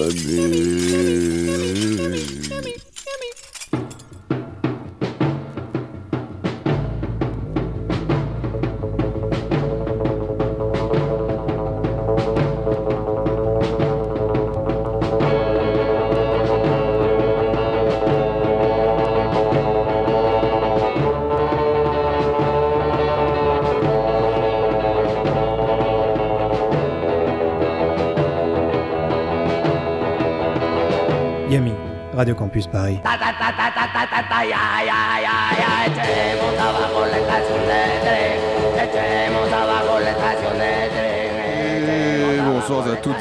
Radio Campus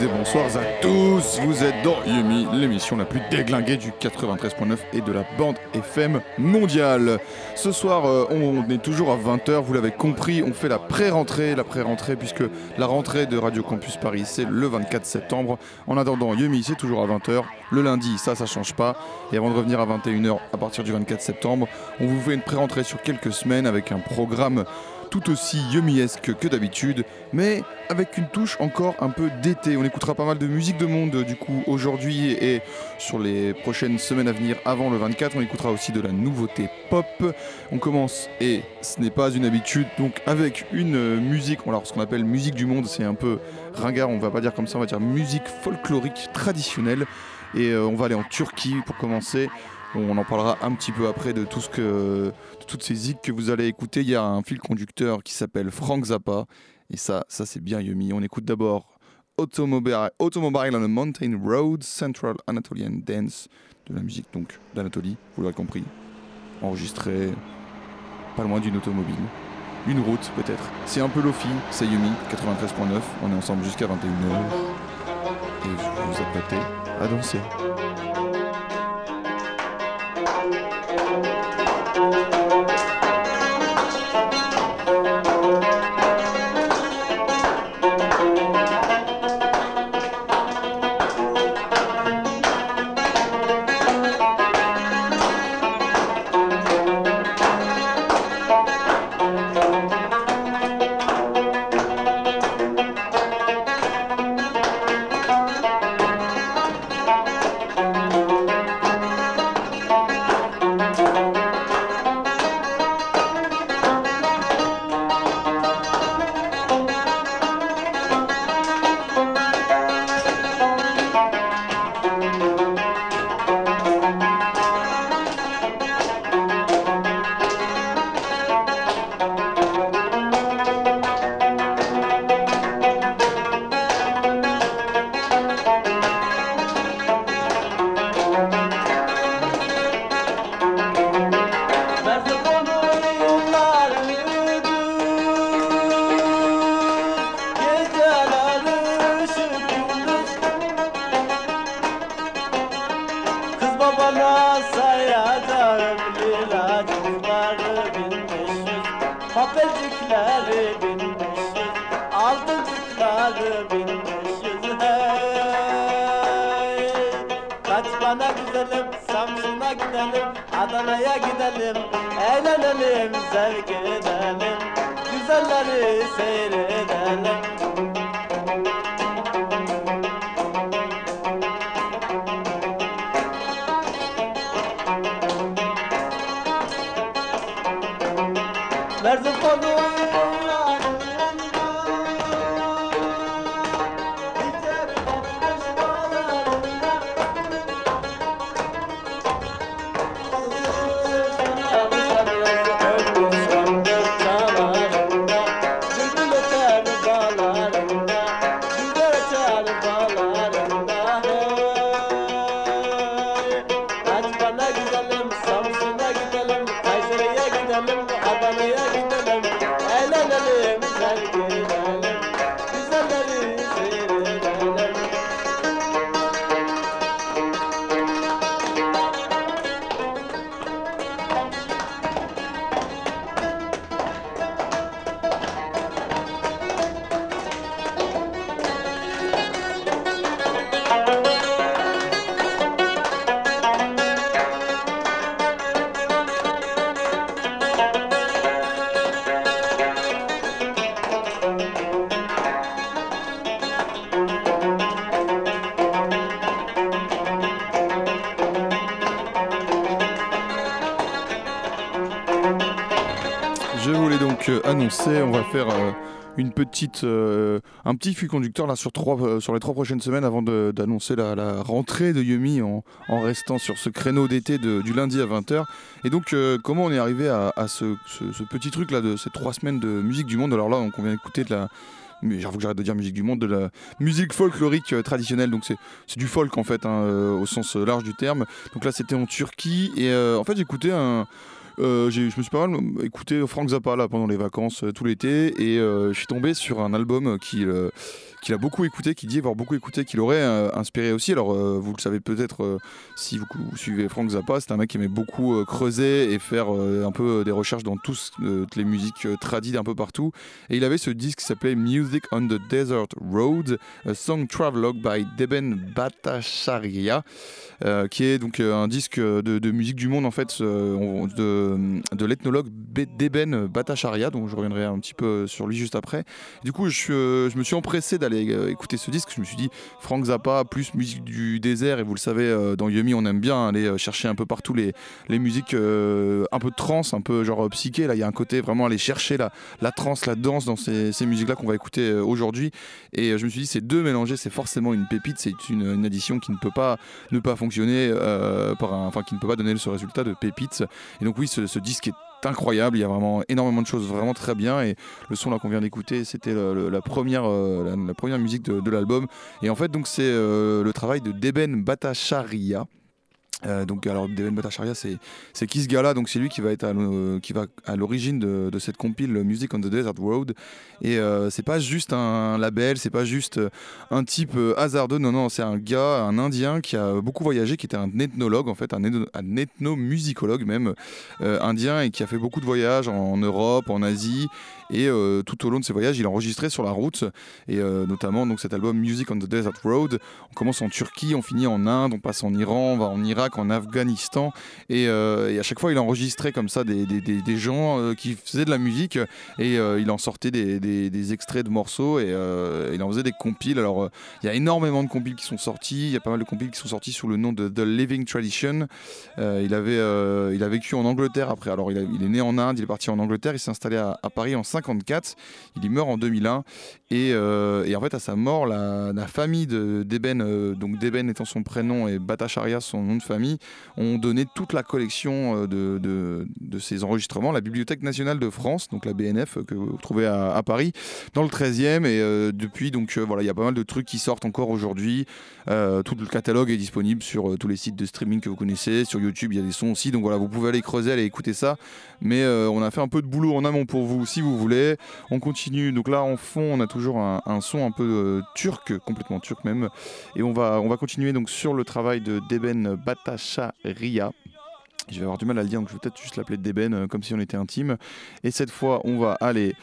bonsoir à tous. Vous êtes dans Yumi, l'émission la plus déglinguée du 93.9 et de la bande FM mondiale. Ce soir, euh, on est toujours à 20h, vous l'avez compris, on fait la pré-rentrée, la pré-rentrée puisque la rentrée de Radio Campus Paris c'est le 24 septembre. En attendant, Yumi c'est toujours à 20h. Le lundi, ça, ça change pas. Et avant de revenir à 21h à partir du 24 septembre, on vous fait une pré-rentrée sur quelques semaines avec un programme tout aussi yummiesque que d'habitude, mais avec une touche encore un peu d'été. On écoutera pas mal de musique de monde du coup aujourd'hui et sur les prochaines semaines à venir avant le 24. On écoutera aussi de la nouveauté pop. On commence et ce n'est pas une habitude donc avec une musique, alors ce qu'on appelle musique du monde, c'est un peu ringard, on va pas dire comme ça, on va dire musique folklorique traditionnelle. Et euh, on va aller en Turquie pour commencer. On en parlera un petit peu après de tout ce que toutes ces zik que vous allez écouter, il y a un fil conducteur qui s'appelle Frank Zappa. Et ça, ça c'est bien yummy. On écoute d'abord Automobile, on a Mountain Road, Central Anatolian Dance, de la musique donc d'Anatolie, vous l'aurez compris. Enregistré pas loin d'une automobile. Une route peut-être. C'est un peu Lofi, c'est Yumi, 93.9. On est ensemble jusqu'à 21h. Et vous vous apprêtez à danser. La faire une petite, un petit fil conducteur là sur, trois, sur les trois prochaines semaines avant d'annoncer la, rentrée de Yumi en, restant sur ce créneau d'été du lundi à 20h. Et donc, comment on est arrivé à, ce, petit truc là de ces trois semaines de musique du monde? Alors là, on vient d'écouter de la, mais j'avoue que j'arrête de dire musique du monde, de la musique folklorique euh, traditionnelle. Donc c'est du folk en fait, hein, euh, au sens euh, large du terme. Donc là c'était en Turquie et en fait j'écoutais un. Je me suis pas mal écouté Frank Zappa là pendant les vacances tout l'été et je suis tombé sur un album qui qu'il a beaucoup écouté, qui dit avoir beaucoup écouté, qui l'aurait euh, inspiré aussi. Alors, euh, vous le savez peut-être euh, si vous, suivez Frank Zappa, c'est un mec qui aimait beaucoup creuser et faire un peu des recherches dans toutes les musiques tradies un peu partout. Et il avait ce disque qui s'appelait Music on the Desert Road, a Song Travelogue by Deben Bhattacharya, qui est donc un disque de, musique du monde en fait de l'ethnologue Deben Bhattacharya, dont je reviendrai un petit peu sur lui juste après. du coup, je, je me suis empressé d'aller euh, écouter ce disque, je me suis dit Frank Zappa plus musique du désert et vous le savez euh, dans Yumi on aime bien aller euh, chercher un peu partout les, les musiques un peu trance, un peu genre psyché. Là il y a un côté vraiment aller chercher la, la trance, la danse dans ces, ces musiques là qu'on va écouter aujourd'hui. Et je me suis dit ces deux mélangés c'est forcément une pépite, c'est une, une, addition qui ne peut pas ne pas fonctionner par enfin qui ne peut pas donner ce résultat de pépite. Et donc oui ce, ce disque est incroyable. Il y a vraiment énormément de choses vraiment très bien. Et le son là qu'on vient d'écouter, c'était la, première, euh, la, première musique de, l'album. Et en fait, donc c'est euh, le travail de Deben Bhattacharya. Euh, donc alors Devin Bhattacharya c'est c'est qui ce gars-là? Donc c'est lui qui va être à, à l'origine de, cette compile Music on the Desert Road. Et euh, c'est pas juste un label c'est pas juste euh, un type hasardeux. Non non c'est un gars un indien qui a beaucoup voyagé qui était un ethnologue en fait un, un ethnomusicologue même indien et qui a fait beaucoup de voyages en, Europe en Asie. Et tout au long de ses voyages il a enregistré sur la route. Et notamment donc cet album Music on the Desert Road on commence en Turquie on finit en Inde on passe en Iran on va en Irak en Afghanistan. Euh, et, à chaque fois, il enregistrait comme ça des, des, gens euh, qui faisaient de la musique et euh, il en sortait des, extraits de morceaux et il en faisait des compiles. Alors, il y a énormément de compiles qui sont sortis. Il y a pas mal de compiles qui sont sortis sous le nom de The Living Tradition. il, avait, il a vécu en Angleterre après. Alors, il, est né en Inde, il est parti en Angleterre, il s'est installé à, Paris en 54. Il y meurt en 2001. Et, en fait, à sa mort, la, famille d'Eben, donc Deben étant son prénom et Bhattacharya son nom de famille, ont donné toute la collection euh, de, ces enregistrements la Bibliothèque nationale de France, donc la BNF, que vous trouvez à, Paris, dans le 13e. Et euh, depuis, donc euh, voilà, il y a pas mal de trucs qui sortent encore aujourd'hui. tout le catalogue est disponible sur tous les sites de streaming que vous connaissez. Sur YouTube, il y a des sons aussi. Donc voilà, vous pouvez aller creuser, aller écouter ça. Mais on a fait un peu de boulot en amont pour vous, si vous voulez. On continue. Donc là, en fond, on a toujours un, son un peu turc, complètement turc même. Et on va, on va continuer donc sur le travail de Deben Bata Je vais avoir du mal à le dire, donc je vais peut-être juste l'appeler Deben, euh, comme si on était intime. Et cette fois, on va aller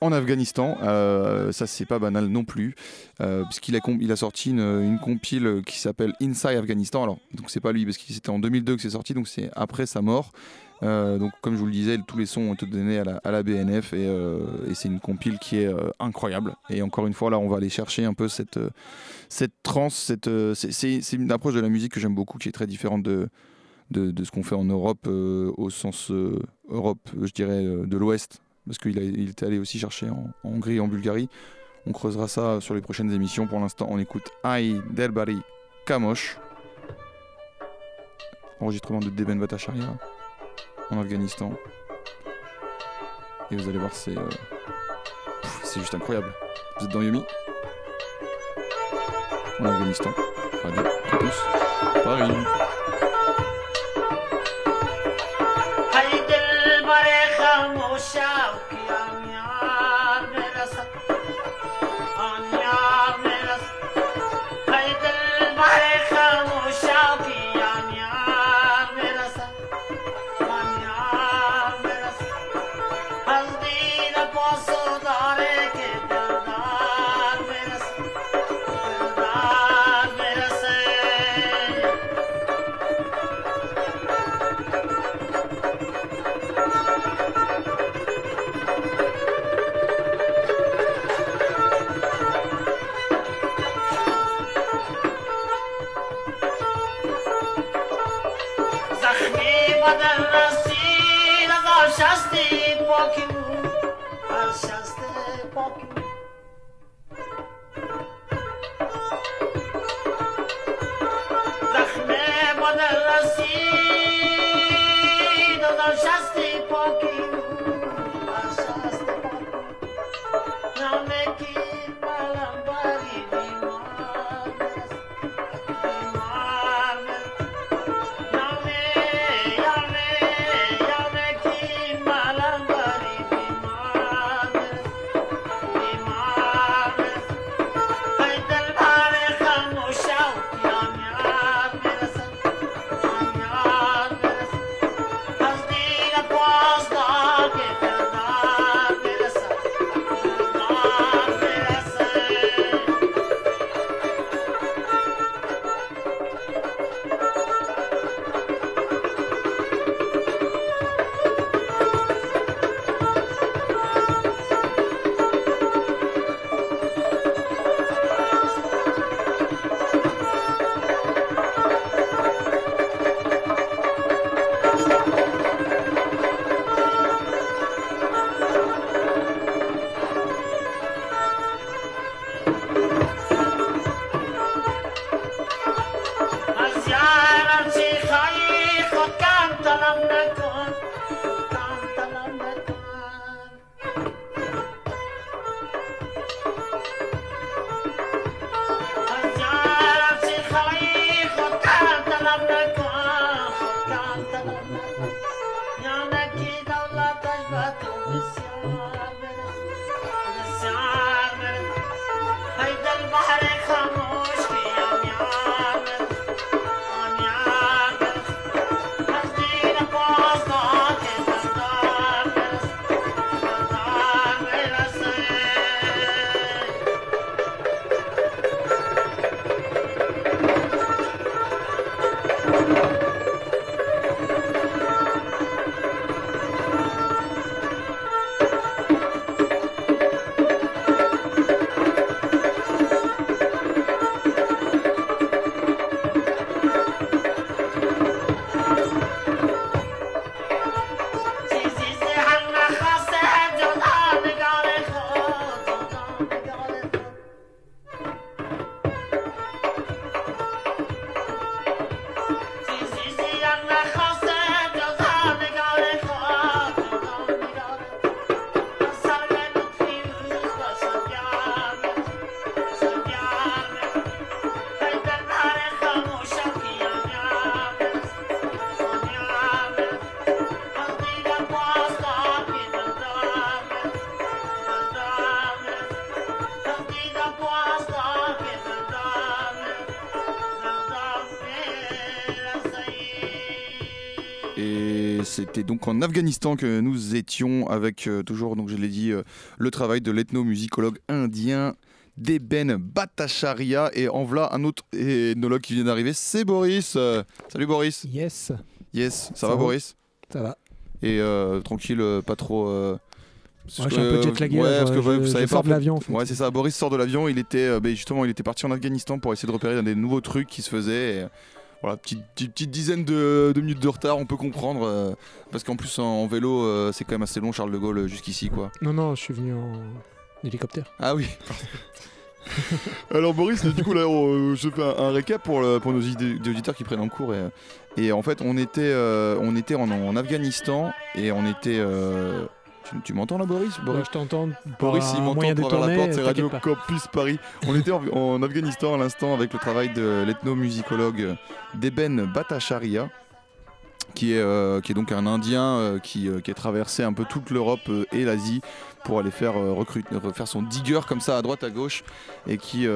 en Afghanistan. Euh, ça, c'est pas banal non plus, euh, puisqu'il a, il a sorti une, compile qui s'appelle Inside Afghanistan. Alors, donc c'est pas lui, parce que c'était en 2002 que c'est sorti, donc c'est après sa mort. Donc, comme je vous le disais, tous les sons ont été donnés à la, BNF et, c'est une compile qui est incroyable. Et encore une fois, là, on va aller chercher un peu cette, cette trance, cette, c'est, une approche de la musique que j'aime beaucoup, qui est très différente de, ce qu'on fait en Europe, au sens Europe, je dirais, de l'Ouest parce qu'il il était allé aussi chercher en, Hongrie et en Bulgarie. On creusera ça sur les prochaines émissions. Pour l'instant, on écoute Aïe Delbari Kamosh, enregistrement de Deben Bhattacharya en Afghanistan. Et vous allez voir, c'est euh, c'est juste incroyable. Vous êtes dans Yumi En Afghanistan. Radio Campus Paris. C'était donc en Afghanistan que nous étions avec euh, toujours, donc je l'ai dit, euh, le travail de l'ethnomusicologue indien Deben Bhattacharya. Et en voilà un autre ethnologue qui vient d'arriver, c'est Boris. Euh, salut Boris. Yes. Yes, ça, va, Boris? Ça va. Et tranquille, pas trop. Ouais, je suis un peu jetlagué. Ouais, parce que je, vous savez de l'avion. En fait. Ouais, c'est ça. Boris sort de l'avion. Il était, ben, justement, il était parti en Afghanistan pour essayer de repérer des nouveaux trucs qui se faisaient. Et voilà, petite, petite, dizaine de, minutes de retard, on peut comprendre. Euh, parce qu'en plus, en, vélo, euh, c'est quand même assez long, Charles de Gaulle, jusqu'ici. quoi. Non, non, je suis venu en hélicoptère. Ah oui. Alors Boris, du coup là, je fais un, récap pour, pour nos auditeurs qui prennent en cours. Et, en fait, on était, on était en, en, Afghanistan et on était tu, m'entends là, Boris, Boris Je t'entends. Boris, il m'entend à travers la porte, c'est Radio Campus Paris. On était en, Afghanistan à l'instant avec le travail de l'ethnomusicologue Deben Bhattacharya. Qui est, euh, qui est donc un Indien euh, qui, euh, qui, a traversé un peu toute l'Europe et l'Asie pour aller faire, recruter, faire son digger comme ça à droite à gauche et qui,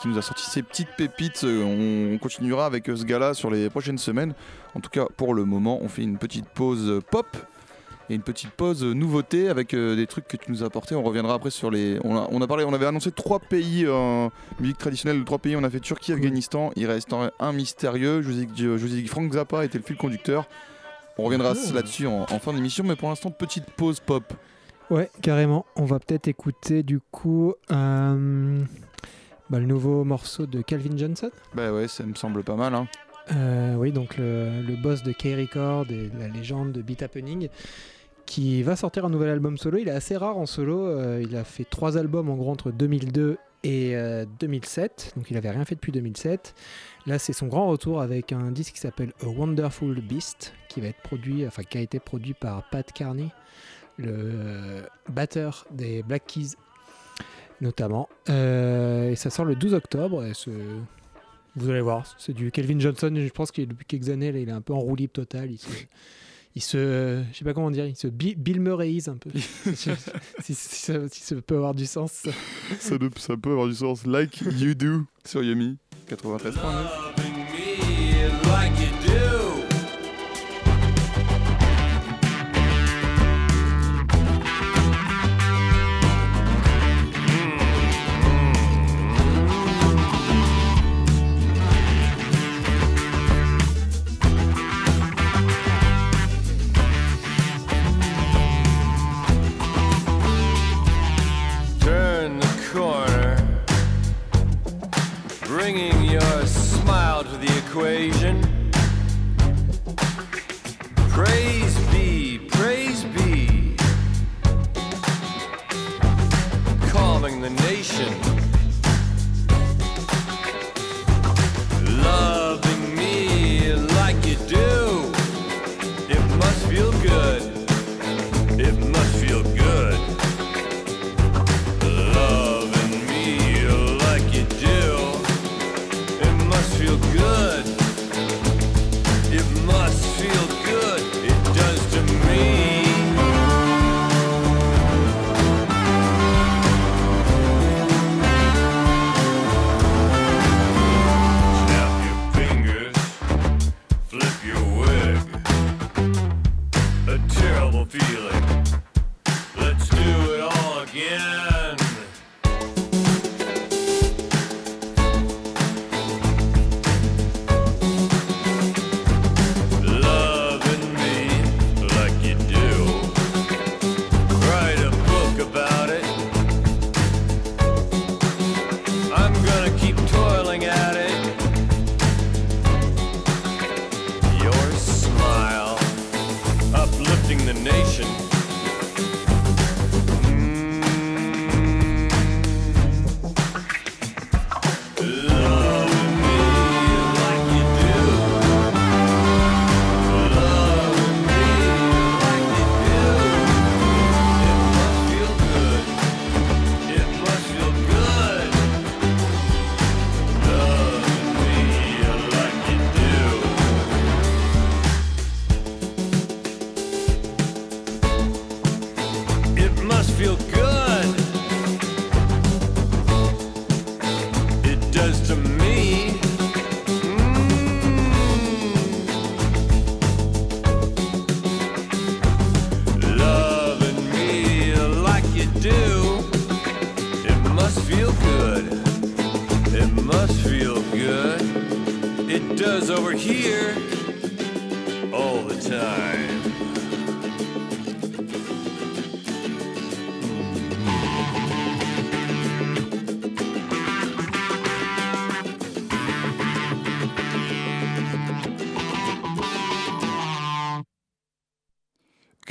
qui nous a sorti ces petites pépites. On continuera avec ce gars-là sur les prochaines semaines. En tout cas, pour le moment, on fait une petite pause pop et une petite pause nouveauté avec euh, des trucs que tu nous as apportés. On reviendra après sur les. On a, parlé, on avait annoncé trois pays en musique traditionnelle trois pays. On a fait Turquie, Afghanistan. Il reste un mystérieux. Je vous ai, dit que Frank Zappa était le fil conducteur. On reviendra oh. là-dessus en, fin d'émission, mais pour l'instant, petite pause pop. Ouais, carrément. On va peut-être écouter du coup euh, bah, le nouveau morceau de Calvin Johnson. Bah ouais, ça me semble pas mal. Hein. Euh, oui, donc le, boss de K-Record et la légende de Beat Happening qui va sortir un nouvel album solo. Il est assez rare en solo. euh, il a fait trois albums en gros entre 2002 et euh, 2007. Donc il avait rien fait depuis 2007. Là, c'est son grand retour avec un disque qui s'appelle A Wonderful Beast, qui va être produit, enfin qui a été produit par Pat Carney, le euh, batteur des Black Keys, notamment. Euh, et ça sort le 12 octobre. Vous allez voir, c'est du Kelvin Johnson. Je pense qu'il depuis quelques années, là, il est un peu en roue libre total. Il se, il se, je sais pas comment dire, il se Bi- Bill Murrayise un peu. si, si- si ça, si ça peut avoir du sens. ça. Ça, de- ça peut avoir du sens. Like You Do sur Yumi 93.9. equation.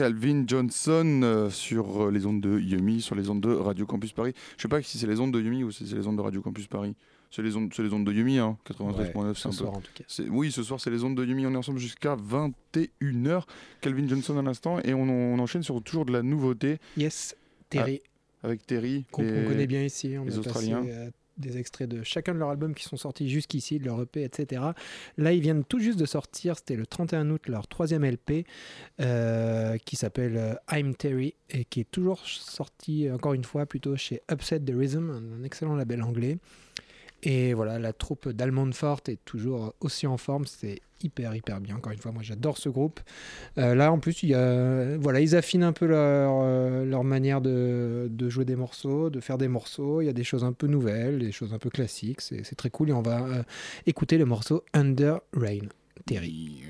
Calvin Johnson euh, sur euh, les ondes de Yumi, sur les ondes de Radio Campus Paris. Je sais pas si c'est les ondes de Yumi ou si c'est les ondes de Radio Campus Paris. C'est les ondes, c'est les ondes de Yumi, hein, 93.9, c'est ce peu. soir en tout cas. C'est- Oui, ce soir, c'est les ondes de Yumi. On est ensemble jusqu'à 21h. Calvin Johnson à l'instant. Et on, on enchaîne sur toujours de la nouveauté Yes, Terry, avec Terry. qu'on connaît bien ici. On les passé Australiens. euh, des extraits de chacun de leurs albums qui sont sortis jusqu'ici, de leur EP, etc. Là, ils viennent tout juste de sortir, c'était le 31 août, leur troisième LP, euh, qui s'appelle euh, I'm Terry, et qui est toujours sorti, encore une fois, plutôt chez Upset the Rhythm, un, un excellent label anglais. Et voilà, la troupe d'Almond Fort est toujours aussi en forme, c'est hyper hyper bien. Encore une fois, moi j'adore ce groupe. Euh, là en plus, il y a, voilà, ils affinent un peu leur, euh, manière de, jouer des morceaux, de faire des morceaux. Il y a des choses un peu nouvelles, des choses un peu classiques. C'est c'est très cool et on va euh, écouter le morceau Under Rain. Terry.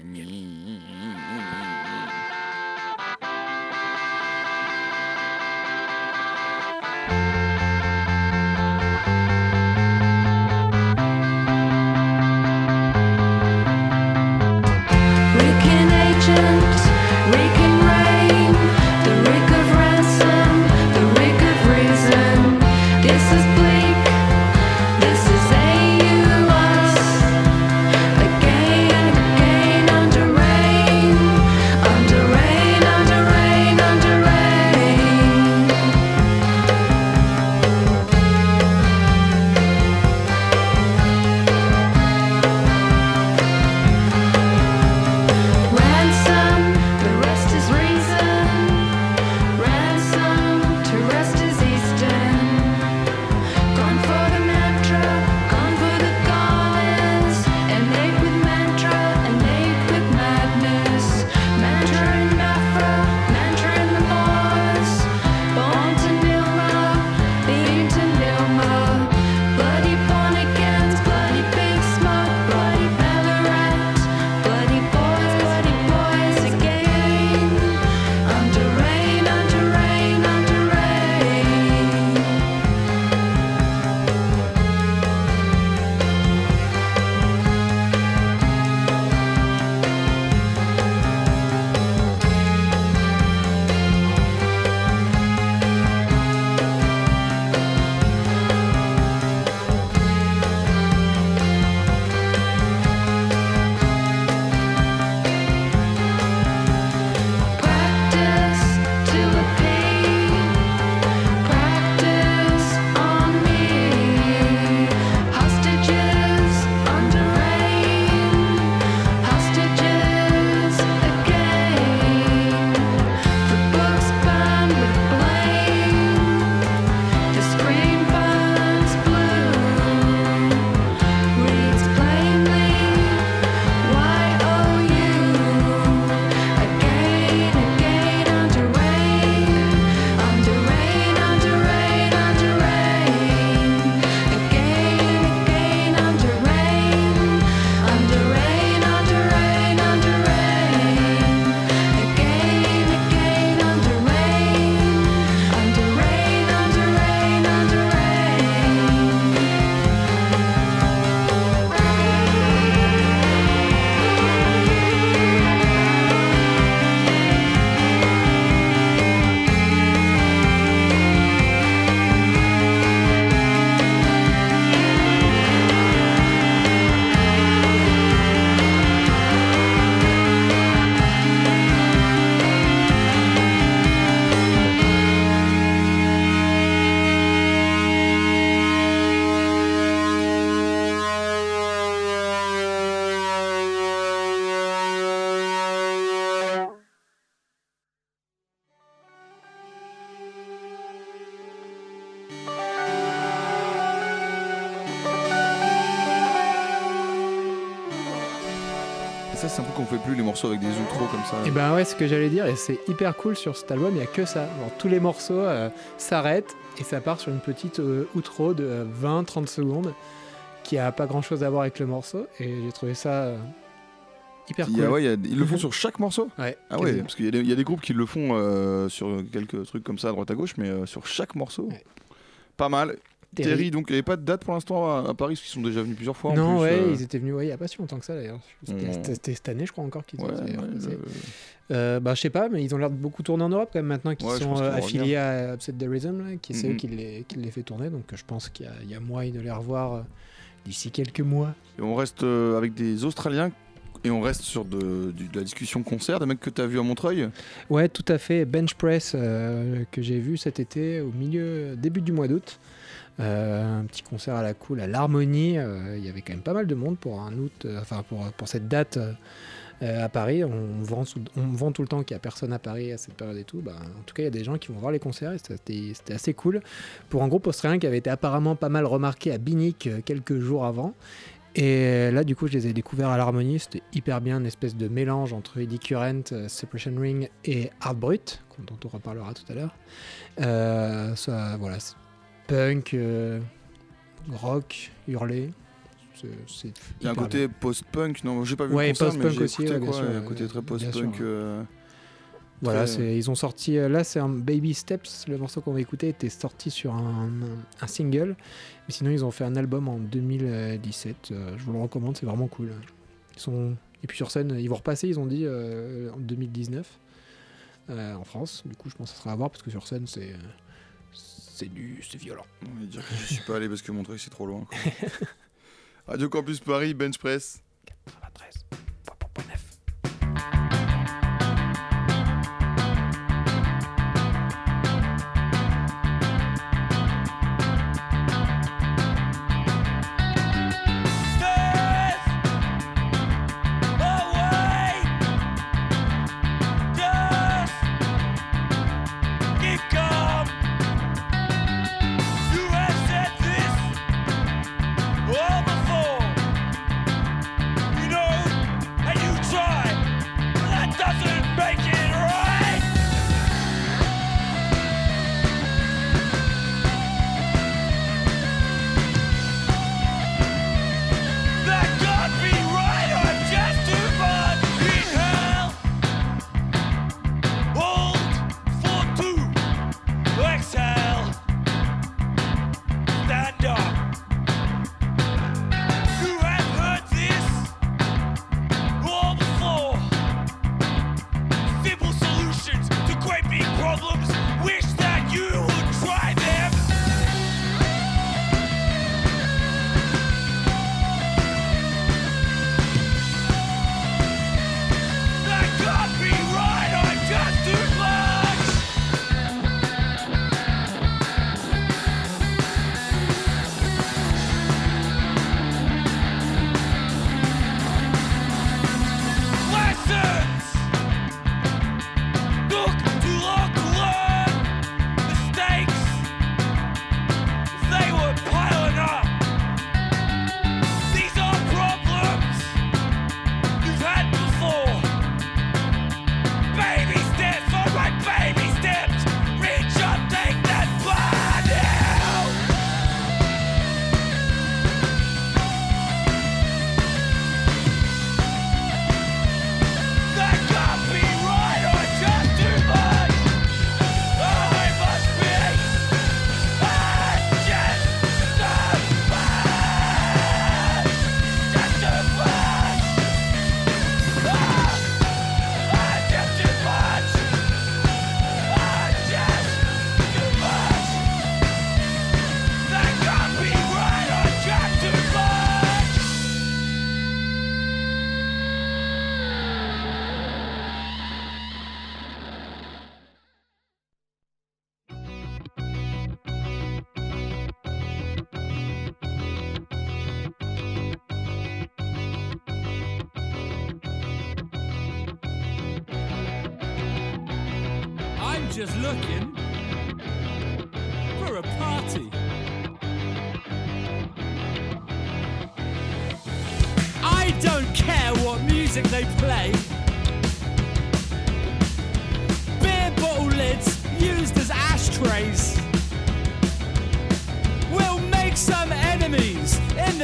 Morceaux avec des outros comme ça. Et ben ouais, ce que j'allais dire, et c'est hyper cool sur cet album, il n'y a que ça. Genre, tous les morceaux euh, s'arrêtent et ça part sur une petite euh, outro de euh, 20-30 secondes qui a pas grand chose à voir avec le morceau. Et j'ai trouvé ça euh, hyper Il cool. y a- ouais, il y a- ils le font sur chaque morceau? Ouais, Ah ouais, parce qu'il y, a des- il y a des groupes qui le font euh, sur quelques trucs comme ça à droite à gauche, mais euh, sur chaque morceau, Ouais. pas mal. Terry. Terry, donc il n'y avait pas de date pour l'instant à, à Paris, parce qu'ils sont déjà venus plusieurs fois. en Non, plus, ouais, euh, ils étaient venus ouais, il y a pas si longtemps que ça d'ailleurs. C'était c'était cette année, je crois encore qu'ils ouais, le- Euh, bah, je sais pas, mais ils ont l'air de beaucoup tourner en Europe quand même maintenant qu'ils sont euh, affiliés à Upset the Rhythm, là, qui c'est eux Mhm. qui les, qui les fait tourner. Donc je pense qu'il y, a- il y a moyen de les revoir euh, d'ici quelques mois. Et on reste avec des Australiens et on reste sur de, la discussion concert, des mecs que tu as vu à Montreuil? Ouais, tout à fait. Bench Press euh, que j'ai vu cet été au milieu, début du mois d'août. Euh, un petit concert à la cool à l'Harmonie. Euh, Il y avait quand même pas mal de monde pour un août, euh, enfin pour, pour cette date à Paris. On vend, on vend tout le temps qu'il n'y a personne à Paris à cette période et tout. Bah, en tout cas, il y a des gens qui vont voir les concerts et c'était assez cool pour un groupe australien qui avait été apparemment pas mal remarqué à Binic quelques jours avant. Et là, du coup, je les ai découverts à l'harmonie. C'était hyper bien, une espèce de mélange entre Eddie Current, Separation Ring et Hard Brut, dont on reparlera tout à l'heure. Voilà, punk, euh, rock, hurlé. C'est- Il y a un côté post-punk, non, j'ai pas vu Ouais, le concert, mais j'ai aussi, écouté, ouais, quoi, sûr, un côté très post-punk. euh, Voilà, Très- ils ont sorti. euh, Là, c'est un Baby Steps. Le morceau qu'on va écouter était sorti sur un, un single. Mais sinon, ils ont fait un album en 2017. euh, je vous le recommande, c'est vraiment cool. Ils sont. Et puis sur scène, ils vont repasser, ils ont dit, euh, en 2019 euh, en France. Du coup, je pense que ça sera à voir parce que sur scène, c'est. C'est du. C'est violent. On va dire que je suis pas allé parce que Montreuil c'est trop loin. quoi. Radio Campus Paris, Bench Press. 93,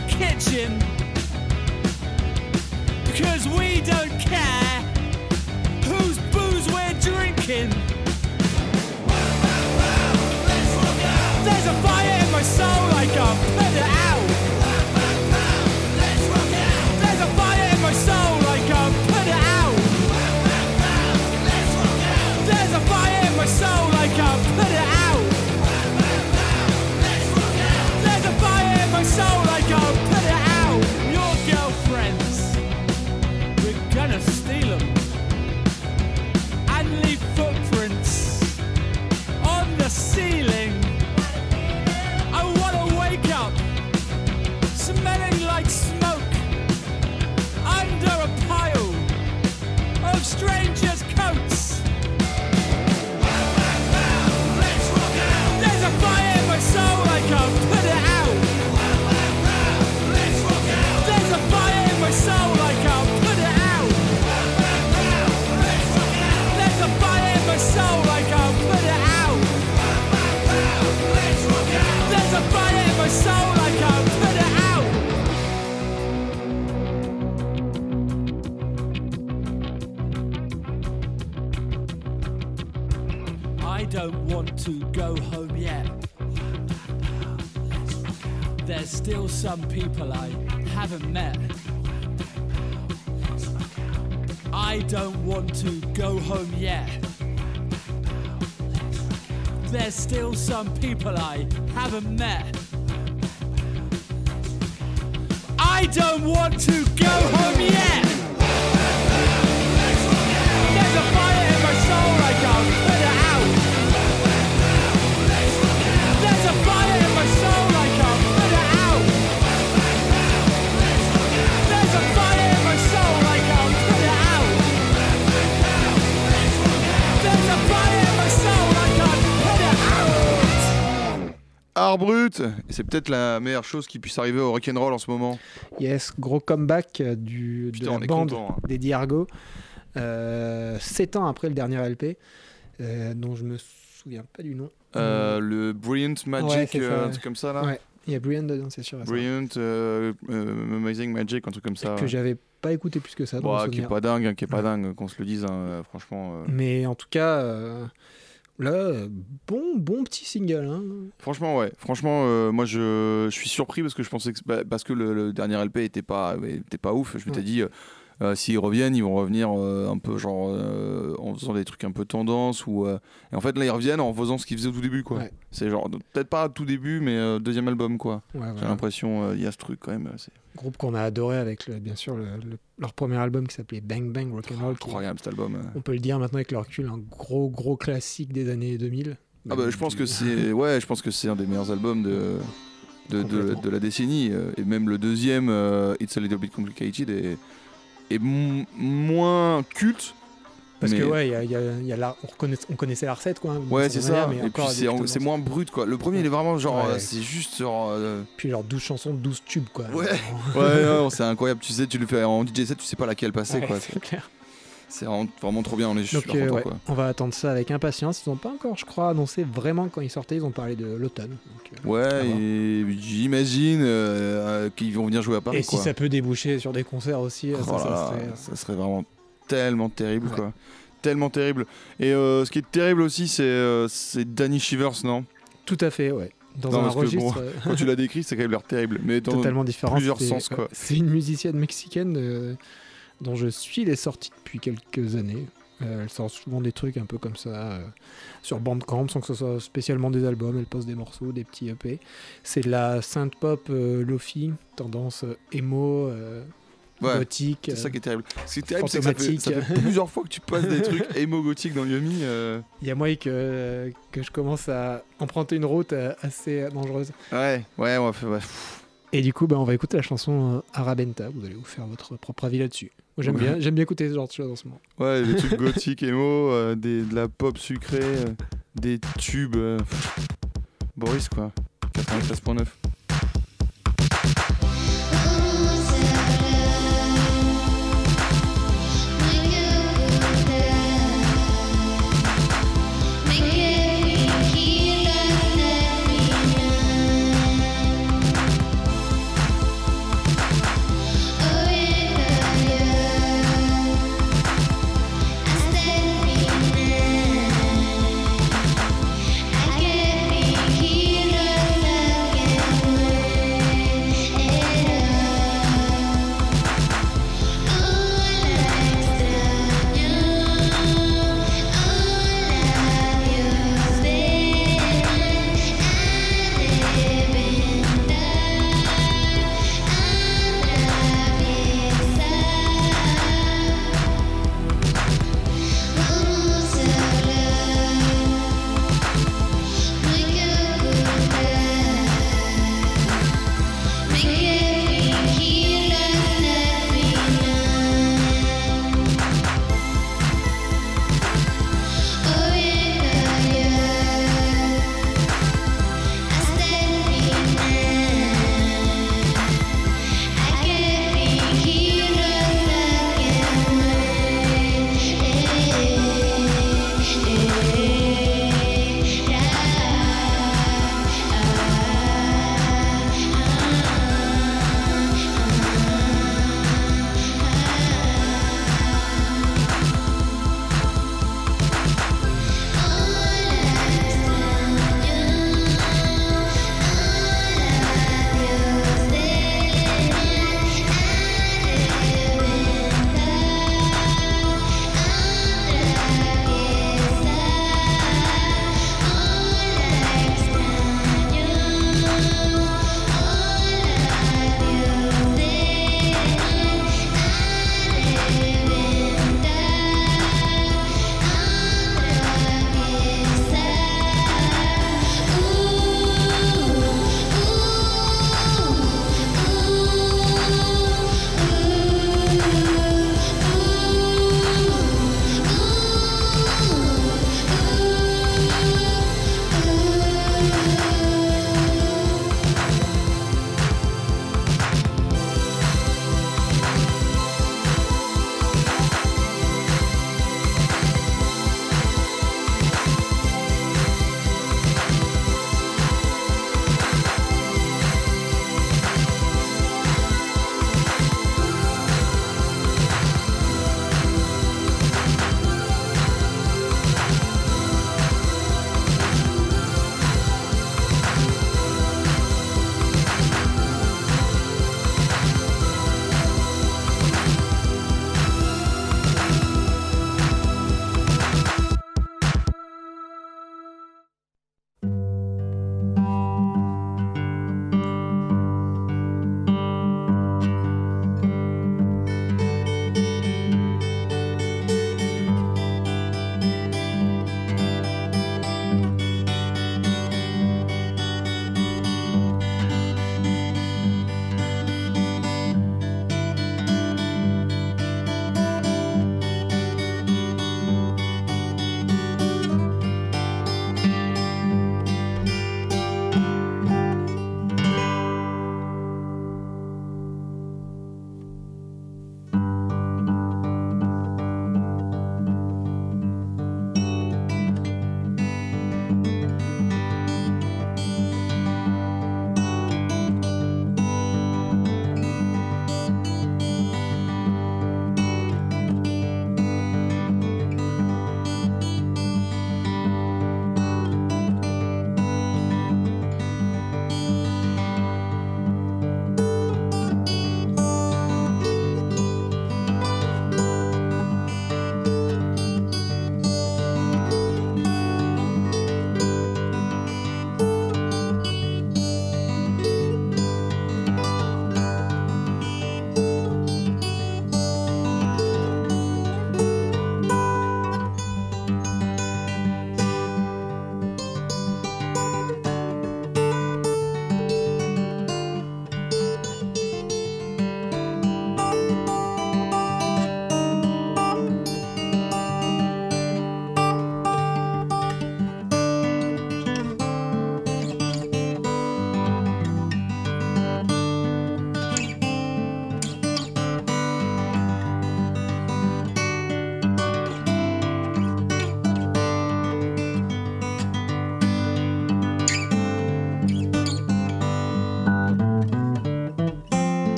the kitchen. Because we don't care whose booze we're drinking. There's a fire in my soul, I can't out. To go home yet. There's still some people I haven't met. I don't want to go home yet. There's still some people I haven't met. I don't want to go home Art brut Et c'est peut-être la meilleure chose qui puisse arriver au rock'n'roll en ce moment. Yes, gros comeback euh, du, Putain, de la bande content, hein. des Diargo. Euh, sept ans après le dernier LP, euh, dont je me souviens pas du nom. Euh, le Brilliant Magic, Ouais, c'est ça, un truc comme ça là. Ouais, il y a Brian dedans, c'est sûr. Brilliant, Amazing Magic, un truc comme ça. Que j'avais pas écouté plus que ça. dans Bah, mon qui est pas dingue, hein, qui est pas Ouais. dingue, qu'on se le dise, hein, franchement. Mais en tout cas, là, bon, bon petit single. Hein. Franchement, ouais. Franchement, euh, moi, je, je suis surpris parce que je pensais que bah, parce que le, le dernier LP était pas était pas ouf. Je m'étais Ouais. dit. euh, S'ils reviennent, ils vont revenir euh, un peu genre euh, en faisant des trucs un peu tendance ou euh, et en fait là ils reviennent en faisant ce qu'ils faisaient au tout début quoi. Ouais. C'est genre peut-être pas au tout début mais euh, deuxième album quoi. Ouais, J'ai l'impression euh, il y a ce truc quand même. euh, Groupe qu'on a adoré avec, le- bien sûr, le- le- leur premier album qui s'appelait Bang Bang Rock'n'Roll. qui est, incroyable cet album. euh. on peut le dire maintenant avec le recul, un gros, gros classique des années 2000. Ah bah, je pense que c'est ouais, je pense que c'est un des meilleurs albums de de, de, Complètement. de la décennie euh, et même le deuxième euh, It's a Little Bit Complicated est, est m- moins culte. Parce que ouais, il y a, y a- il y a la- on, on connaissait la recette quoi. hein, Ouais, c'est ça. manière, mais Et puis c'est moins brut quoi. Le premier il est vraiment genre Ouais. euh, c'est juste genre euh, Puis genre 12 chansons, 12 tubes quoi. Ouais. ouais non, c'est incroyable. Tu sais tu le fais en DJ set, tu sais pas laquelle passer quoi. C'est- clair. C'est vraiment, vraiment trop bien. On est Donc super euh, content ouais, quoi. on va attendre ça avec impatience. Ils n'ont pas encore, je crois, annoncé vraiment quand ils sortaient. Ils ont parlé de l'automne. euh, Ouais, et j'imagine euh, qu'ils vont venir jouer à Paris Et quoi. si ça peut déboucher sur des concerts aussi, Oh ça, serait- ça serait vraiment tellement terrible Ouais. quoi. Tellement terrible. Et euh, ce qui est terrible aussi, c'est euh, Danny Shivers, non? Tout à fait, ouais. Dans Non, un que registre bon, euh, Quand tu l'as décrit, c'est quand même l'air terrible. Mais dans- totalement différent. plusieurs sens, quoi. C'est une musicienne mexicaine euh, dont je suis les sorties depuis quelques années. Euh, elle sort souvent des trucs un peu comme ça euh, sur Bandcamp sans que ce soit spécialement des albums. Elle poste des morceaux, des petits EP. C'est de la synth pop euh, lofi, tendance euh, emo, euh, Ouais, gothique. c'est ça qui est terrible. Ce qui est terrible, c'est que ça fait, fantomatique. ça fait plusieurs fois que tu passes des trucs émo gothiques dans Yumi. euh, Il y a moyen que, que je commence à emprunter une route assez dangereuse. Ouais, ouais, on va faire. ouais. Et du coup, bah, on va écouter la chanson Arabenta. Vous allez vous faire votre propre avis là-dessus. J'aime bien, j'aime bien écouter ce genre de choses en ce moment. Ouais, des trucs gothiques, émo, euh, des, de la pop sucrée, euh, des tubes. euh. Boris, quoi. 93.9.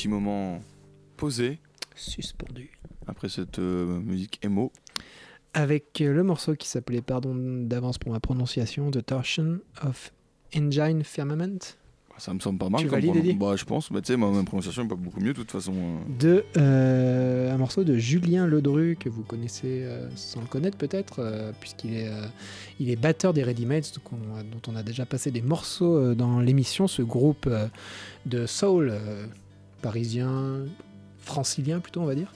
petit moment posé Suspendu. après cette euh, musique emo. Avec euh, le morceau qui s'appelait, pardon d'avance pour ma prononciation, The Torsion of Engine Firmament, Ça me semble pas mal. Tu comme valides, Bah, je pense. Bah, tu sais, ma, ma prononciation est pas beaucoup mieux de toute façon. euh. de euh, un morceau de Julien Ledru que vous connaissez euh, sans le connaître peut-être euh, puisqu'il est euh, il est batteur des Readymates donc on- dont on a déjà passé des morceaux euh, dans l'émission ce groupe euh, de soul euh, parisien francilien plutôt on va dire.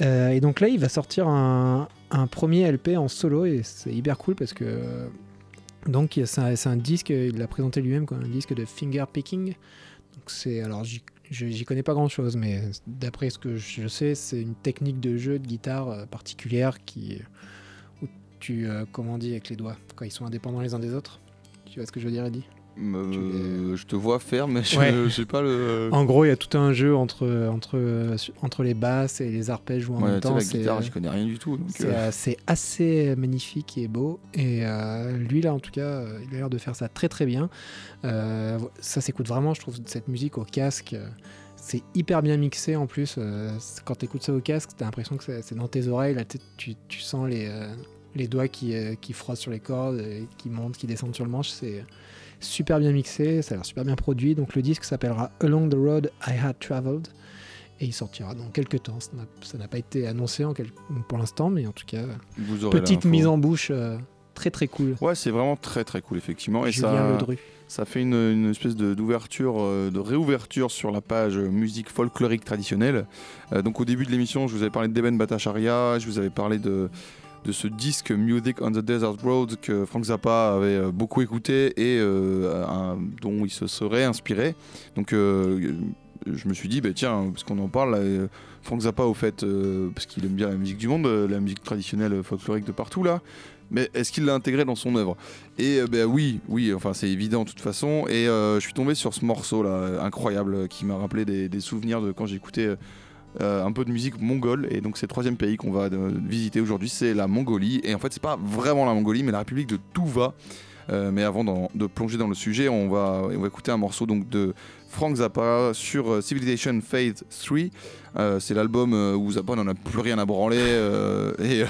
Euh, et donc là il va sortir un, premier LP en solo et c'est hyper cool parce que donc c'est un, un disque il l'a présenté lui-même comme un disque de finger picking. Donc c'est alors j'y connais pas grand chose, mais d'après ce que je sais, c'est une technique de jeu de guitare euh, particulière qui où tu euh, comment on dit avec les doigts quand ils sont indépendants les uns des autres. Tu vois ce que je veux dire, Eddie? Euh, je te vois faire, mais je Ouais. je sais pas le. En gros, il y a tout un jeu entre entre entre les basses et les arpèges joués en Ouais, même temps. la c'est- guitare, j'y connais rien du tout. C'est euh, c'est assez magnifique et beau. Et euh, lui, là, en tout cas, euh, il a l'air de faire ça très très bien. Ça s'écoute vraiment, je trouve, cette musique au casque. C'est hyper bien mixé en plus. quand tu écoutes ça au casque, tu as l'impression que c'est dans tes oreilles. Là, tu, tu- sens les, les doigts qui, qui frottent sur les cordes, et qui montent, qui descendent sur le manche. C'est super bien mixé, ça a l'air super bien produit. Donc le disque s'appellera Along the Road I Had Traveled. Et il sortira dans quelques temps. Ça n'a- pas été annoncé en quel- pour l'instant, mais en tout cas, vous petite mise en bouche euh, très très cool. Ouais, c'est vraiment très très cool, effectivement. Et Julien ça, Ledru. ça fait une, une espèce de- d'ouverture, euh, de réouverture sur la page euh, musique folklorique traditionnelle. Euh, donc au début de l'émission, je vous avais parlé d'Eben Bhattacharya, je vous avais parlé de, de ce disque Music on the Desert Road que Frank Zappa avait euh, beaucoup écouté et euh, dont il se serait inspiré. Donc euh, je me suis dit, bah, tiens, parce qu'on en parle, Frank Zappa au fait, parce qu'il aime bien la musique du monde, la musique traditionnelle folklorique de partout là, mais est-ce qu'il l'a intégré dans son œuvre? Et euh, ben oui, oui, enfin c'est évident de toute façon. Et je suis tombé sur ce morceau là, euh, incroyable, qui m'a rappelé des, des souvenirs de quand j'écoutais euh, un peu de musique mongole. Et donc c'est le troisième pays qu'on va euh, visiter aujourd'hui, c'est la Mongolie. Et en fait c'est pas vraiment la Mongolie, mais la République de Touva. Euh, mais avant de plonger dans le sujet, on va, on va écouter un morceau donc de Frank Zappa sur euh, Civilization Phase 3. Euh, c'est l'album où Zappa n'en a plus rien à branler. et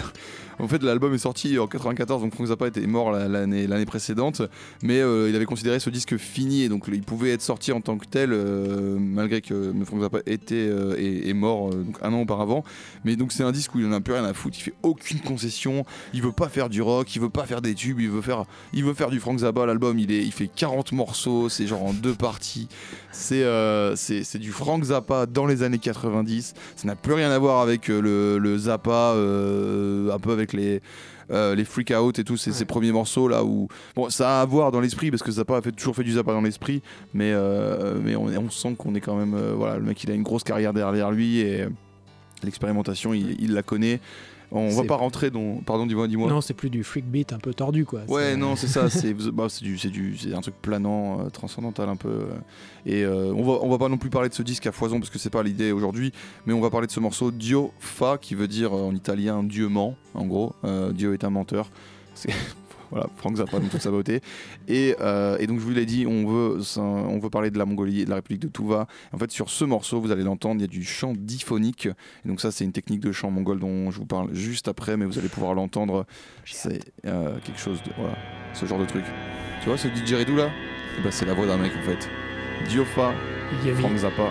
en fait, l'album est sorti en 94, donc Frank Zappa était mort la- l'année précédente, mais euh, il avait considéré ce disque fini, et donc il pouvait être sorti en tant que tel, euh, malgré que Frank Zappa était euh, mort euh, donc un an auparavant. Mais donc c'est un disque où il en a plus rien à foutre, il fait aucune concession, il veut pas faire du rock, il veut pas faire des tubes, il veut faire, il veut faire du Frank Zappa. L'album, il est, il fait 40 morceaux, c'est genre en deux parties. C'est euh, c'est du Frank Zappa dans les années 90. Ça n'a plus rien à voir avec euh, le, le Zappa, euh, un peu avec les, euh, les freak out et tout, ces, ces premiers morceaux là où. Bon, ça a à voir dans l'esprit parce que Zappa a fait, toujours fait du Zappa dans l'esprit, mais, euh, mais on, on sent qu'on est quand même. euh, voilà, le mec il a une grosse carrière derrière lui et l'expérimentation il, il la connaît. On va pas rentrer dans. Pardon, dis-moi, dis-moi. Non, c'est plus du freak beat un peu tordu quoi. Ouais, non, c'est ça, c'est bah, c'est du, un truc planant, euh, transcendantal un peu. euh. et euh, on va, on va pas non plus parler de ce disque à foison parce que c'est pas l'idée aujourd'hui, mais on va parler de ce morceau Dio Fa qui veut dire en italien Dieu ment, en gros. Dio est un menteur. C'est voilà, Frank Zappa dans toute sa beauté. Et, euh, et donc je vous l'ai dit, on veut, on veut parler de la Mongolie et de la République de Touva. En fait, sur ce morceau, vous allez l'entendre, il y a du chant diphonique. Et donc ça, c'est une technique de chant mongol dont je vous parle juste après, mais vous allez pouvoir l'entendre. C'est euh, quelque chose de voilà, ce genre de truc. Tu vois ce didgeridoo là? Eh ben, c'est la voix d'un mec en fait. Diofa. Frank Zappa.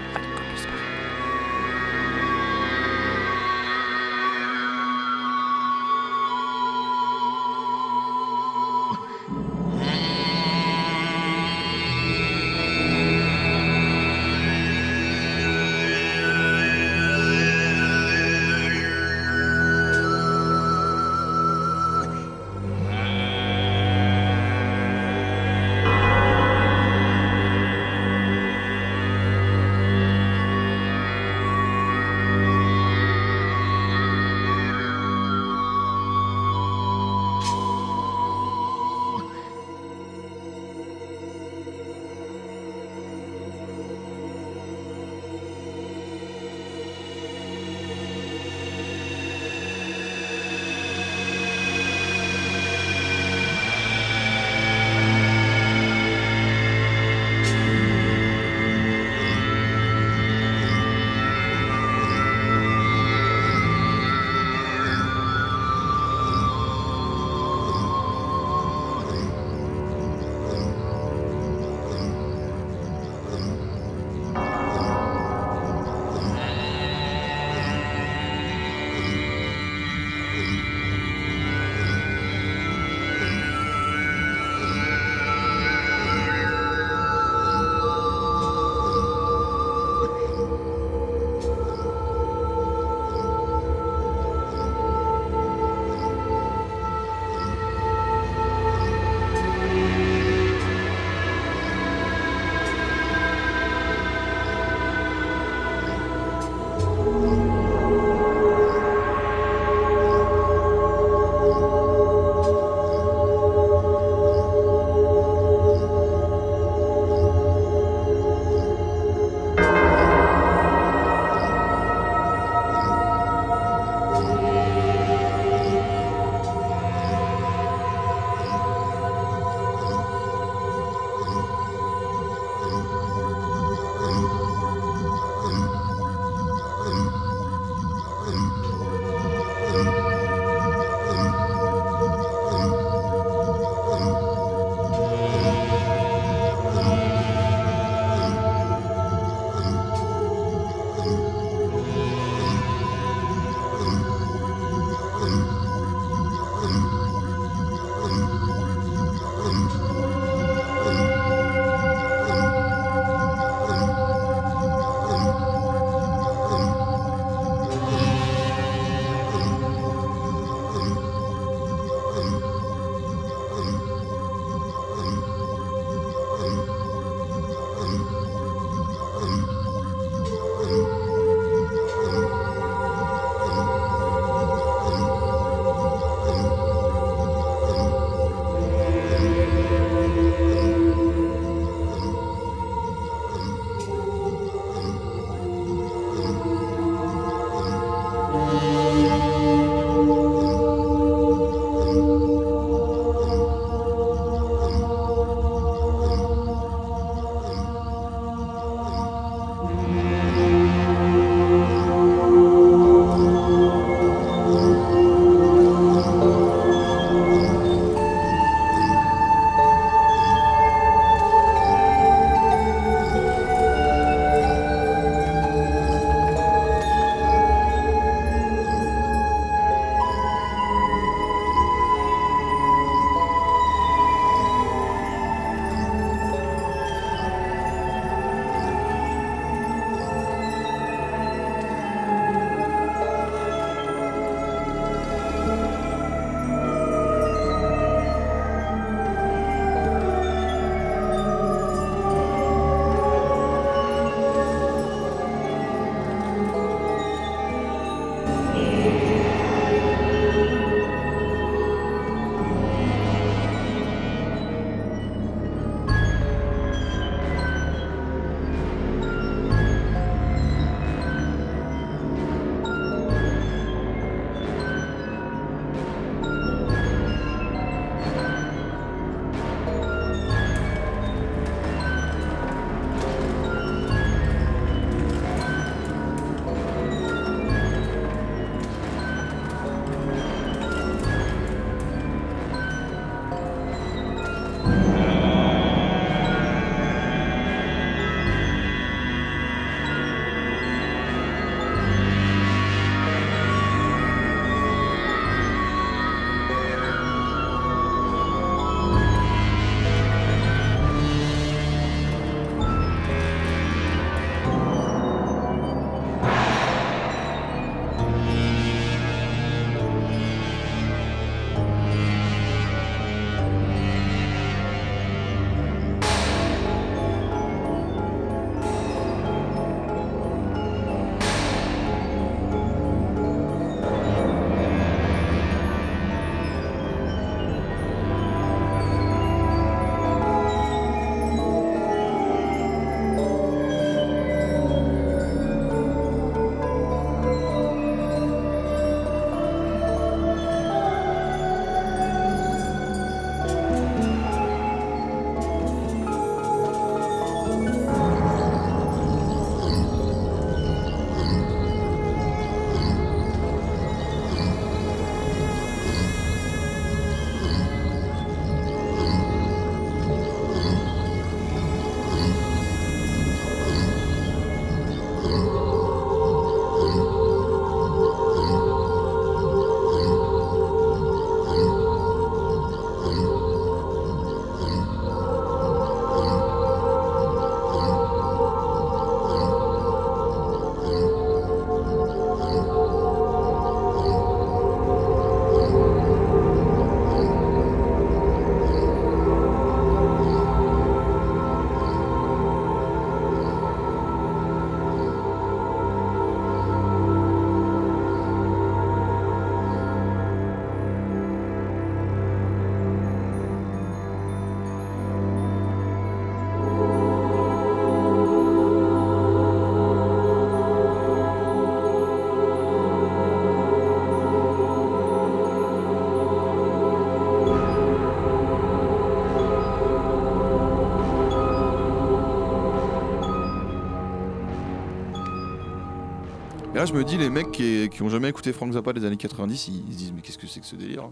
Et là, je me dis, les mecs qui, qui ont jamais écouté Frank Zappa des années 90, ils, se disent, mais qu'est-ce que c'est que ce délire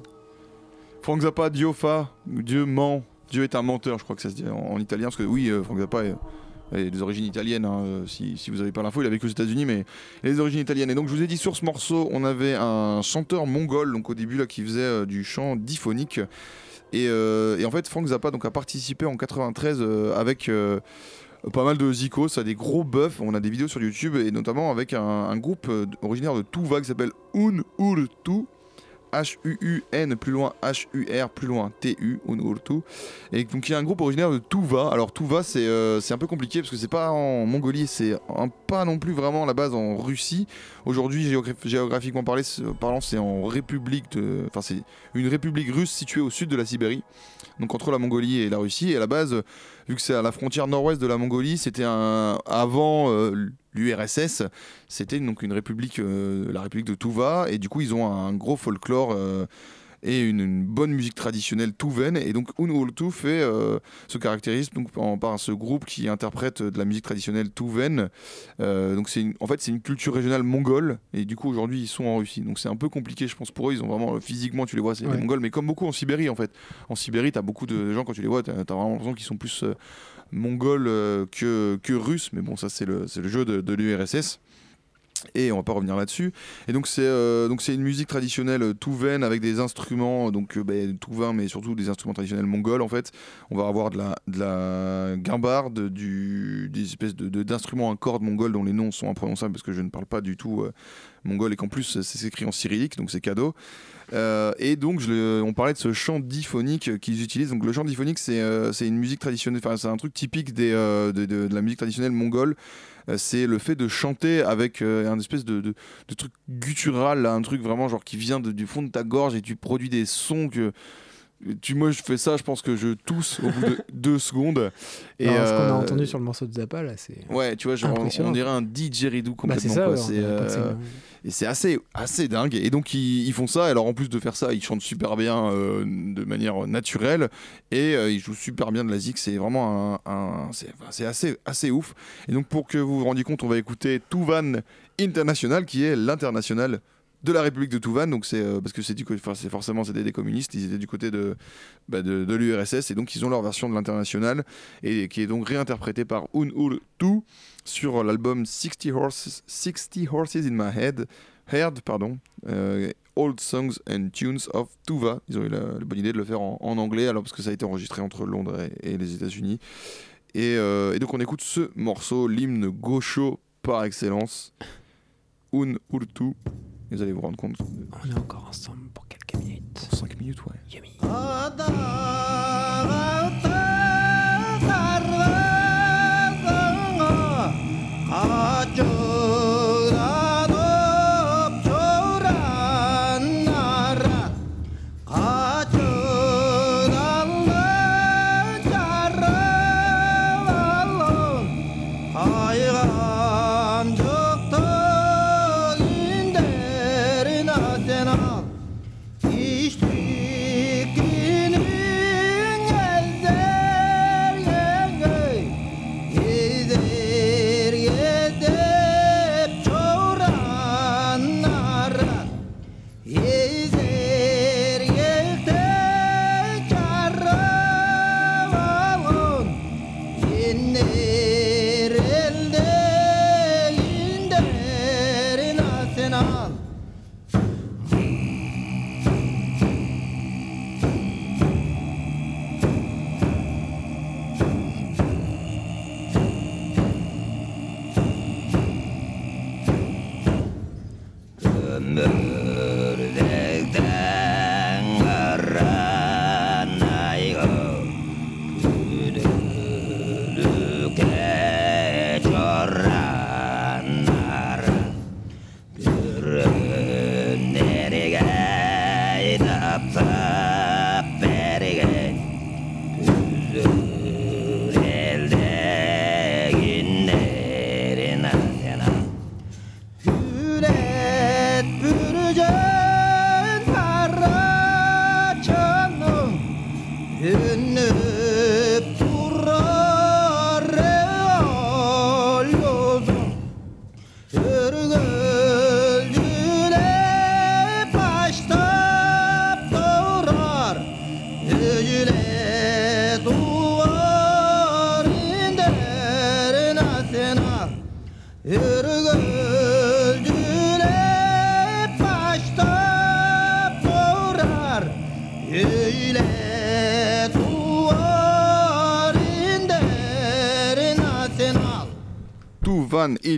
Frank Zappa, Dio fa, Dieu ment, Dieu est un menteur, je crois que ça se dit en, en italien, parce que oui, euh, Frank Zappa est, des origines italiennes, hein, euh, si, vous avez pas l'info, il a vécu aux États-Unis, mais il a des origines italiennes. Et donc, je vous ai dit, sur ce morceau, on avait un chanteur mongol, donc au début, là, qui faisait euh, du chant diphonique. Et, et en fait, Frank Zappa donc, a participé en 93 euh, avec pas mal de zikos, à des gros buffs. On a des vidéos sur YouTube et notamment avec un, groupe euh, originaire de Tuva qui s'appelle Un Urtu. H-U-U-N plus loin H-U-R plus loin T-U Unurtu. Et donc il y a un groupe originaire de Tuva alors Tuva c'est euh, un peu compliqué parce que c'est pas en Mongolie c'est pas non plus vraiment à la base en Russie. Aujourd'hui géogra- géographiquement parlant c'est en république de enfin c'est une république russe située au sud de la Sibérie. Donc entre la Mongolie et la Russie. Et à la base vu que c'est à la frontière nord-ouest de la Mongolie c'était un avant euh, l'URSS c'était donc une république, euh, la république de Tuva, et du coup ils ont un gros folklore euh, et une, une bonne musique traditionnelle touvaine. Et donc Unultu fait euh, se caractérise donc en- par ce groupe qui interprète de la musique traditionnelle touvaine. Euh, donc c'est en fait c'est une culture régionale mongole, et du coup aujourd'hui ils sont en Russie. Donc c'est un peu compliqué, je pense pour eux. Ils ont vraiment physiquement tu les vois c'est Ouais. des mongols, mais comme beaucoup en Sibérie en fait. En Sibérie t'as beaucoup de gens quand tu les vois, t'as as vraiment l'impression qu'ils sont plus euh, mongols euh, que, que russes. Mais bon ça c'est le, c'est le jeu de, de l'URSS. Et on va pas revenir là-dessus. Et donc c'est euh, donc c'est une musique traditionnelle euh, touvaine avec des instruments donc euh, touvains mais surtout des instruments traditionnels mongols en fait. On va avoir de la de la guimbarde, des espèces de d'instruments à cordes mongols dont les noms sont imprononçables parce que je ne parle pas du tout euh, mongol et qu'en plus euh, c'est écrit en cyrillique donc c'est cadeau. Euh, et donc on parlait de ce chant diphonique euh, qu'ils utilisent. Donc le chant diphonique c'est euh, une musique traditionnelle, enfin c'est un truc typique des euh, de, de- de la musique traditionnelle mongole. Euh, c'est le fait de chanter avec euh, un espèce de, de, de truc guttural, là, un truc vraiment genre qui vient de- du fond de ta gorge et tu produis des sons que tu moi je fais ça, je pense que je tousse au bout de deux secondes. Et ce qu'on a euh, entendu sur le morceau de Zappa, là, c'est. Ouais, tu vois, genre, on, dirait un didgeridoo Bah, complètement. c'est ça, quoi. ouais, Et c'est assez, assez dingue. Et donc, ils, font ça. Alors, en plus de faire ça, ils chantent super bien euh, de manière naturelle. Et euh, ils jouent super bien de la zik. C'est vraiment un. c'est, assez, assez ouf. Et donc, pour que vous vous rendiez compte, on va écouter Tuvan International, qui est l'international de la République de Tuvan. Donc, c'est euh, parce que c'est, du, c'est forcément c'était des communistes. Ils étaient du côté de, bah, de, l'URSS. Et donc, ils ont leur version de l'international. Et qui est donc réinterprétée par Un Ur Tu sur l'album 60 Horses, 60 Horses in My Head, Heard, pardon, euh, Old Songs and Tunes of Tuva. Ils ont eu la, bonne idée de le faire en, anglais, alors parce que ça a été enregistré entre Londres et, et les États-Unis. Et, euh, et donc on écoute ce morceau, l'hymne gaucho par excellence, Un Urtu. Vous allez vous rendre compte. On est encore ensemble pour quelques minutes. 5 minutes, ouais. Yummy.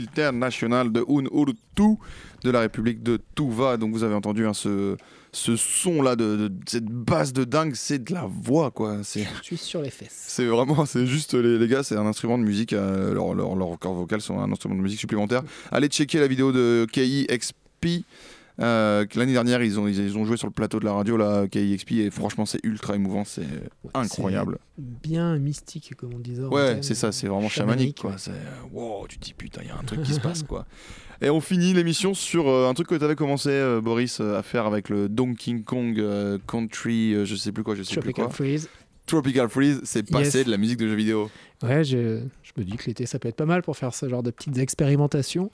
International de Un Urtu de la République de Tuva. Donc vous avez entendu hein, ce, ce son là de, de- cette basse de dingue, c'est de la voix quoi. Je suis sur les fesses. c'est vraiment, c'est juste les, les gars, c'est un instrument de musique. euh, leur, leur, leur corps vocal sont un instrument de musique supplémentaire. Allez checker la vidéo de KIXP. Euh, L'année dernière, ils ont, ils, ils ont joué sur le plateau de la radio, là, KIXP, et franchement, c'est ultra émouvant, c'est incroyable. Bien mystique, comme on disait. Ouais, c'est ça, c'est vraiment Chamanique, quoi. C'est wow, tu te dis putain, il y a un truc qui se passe, quoi. Et on finit l'émission sur euh, un truc que tu avais commencé, euh, Boris, à faire avec le Donkey Kong Country, je sais plus quoi, je sais plus Tropical quoi. Freeze. Tropical Freeze, c'est passé Yes. de la musique de jeux vidéo. Ouais, je, je me dis que l'été, ça peut être pas mal pour faire ce genre de petites expérimentations.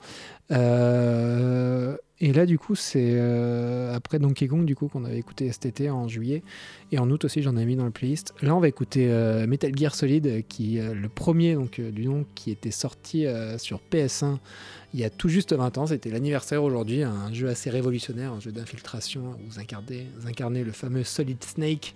Euh, et là, du coup, c'est euh, après Donkey Kong, du coup, qu'on avait écouté été en juillet. Et en août aussi, j'en ai mis dans le playlist. Là, on va écouter euh, Metal Gear Solid, qui euh, le premier donc, euh, du nom, qui était sorti sur PS1 il y a tout juste 20 ans. C'était l'anniversaire aujourd'hui. Un jeu assez révolutionnaire, un jeu d'infiltration où vous incarnez, le fameux Solid Snake.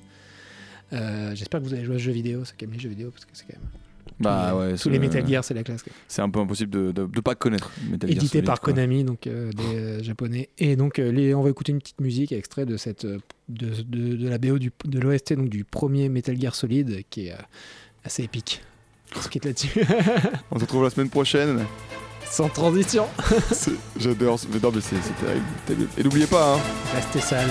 J'espère que vous avez joué à ce jeu vidéo, c'est quand même les jeux vidéo, parce que c'est quand même. Bah tous les, ouais, tous les Metal Gear, c'est la classe. C'est un peu impossible de, de, de pas connaître Metal Gear Édité Solid, par quoi. Konami, donc euh, des euh, japonais. Et donc, euh, les, on va écouter une petite musique extrait de cette euh, de, de, de la BO du, de l'OST donc du premier Metal Gear Solid, qui est euh, assez épique. On se quitte là-dessus, On se retrouve la semaine prochaine. sans transition. J'adore, j'adore, mais c'est c'est terrible, terrible. Et n'oubliez pas, hein, Restez sales.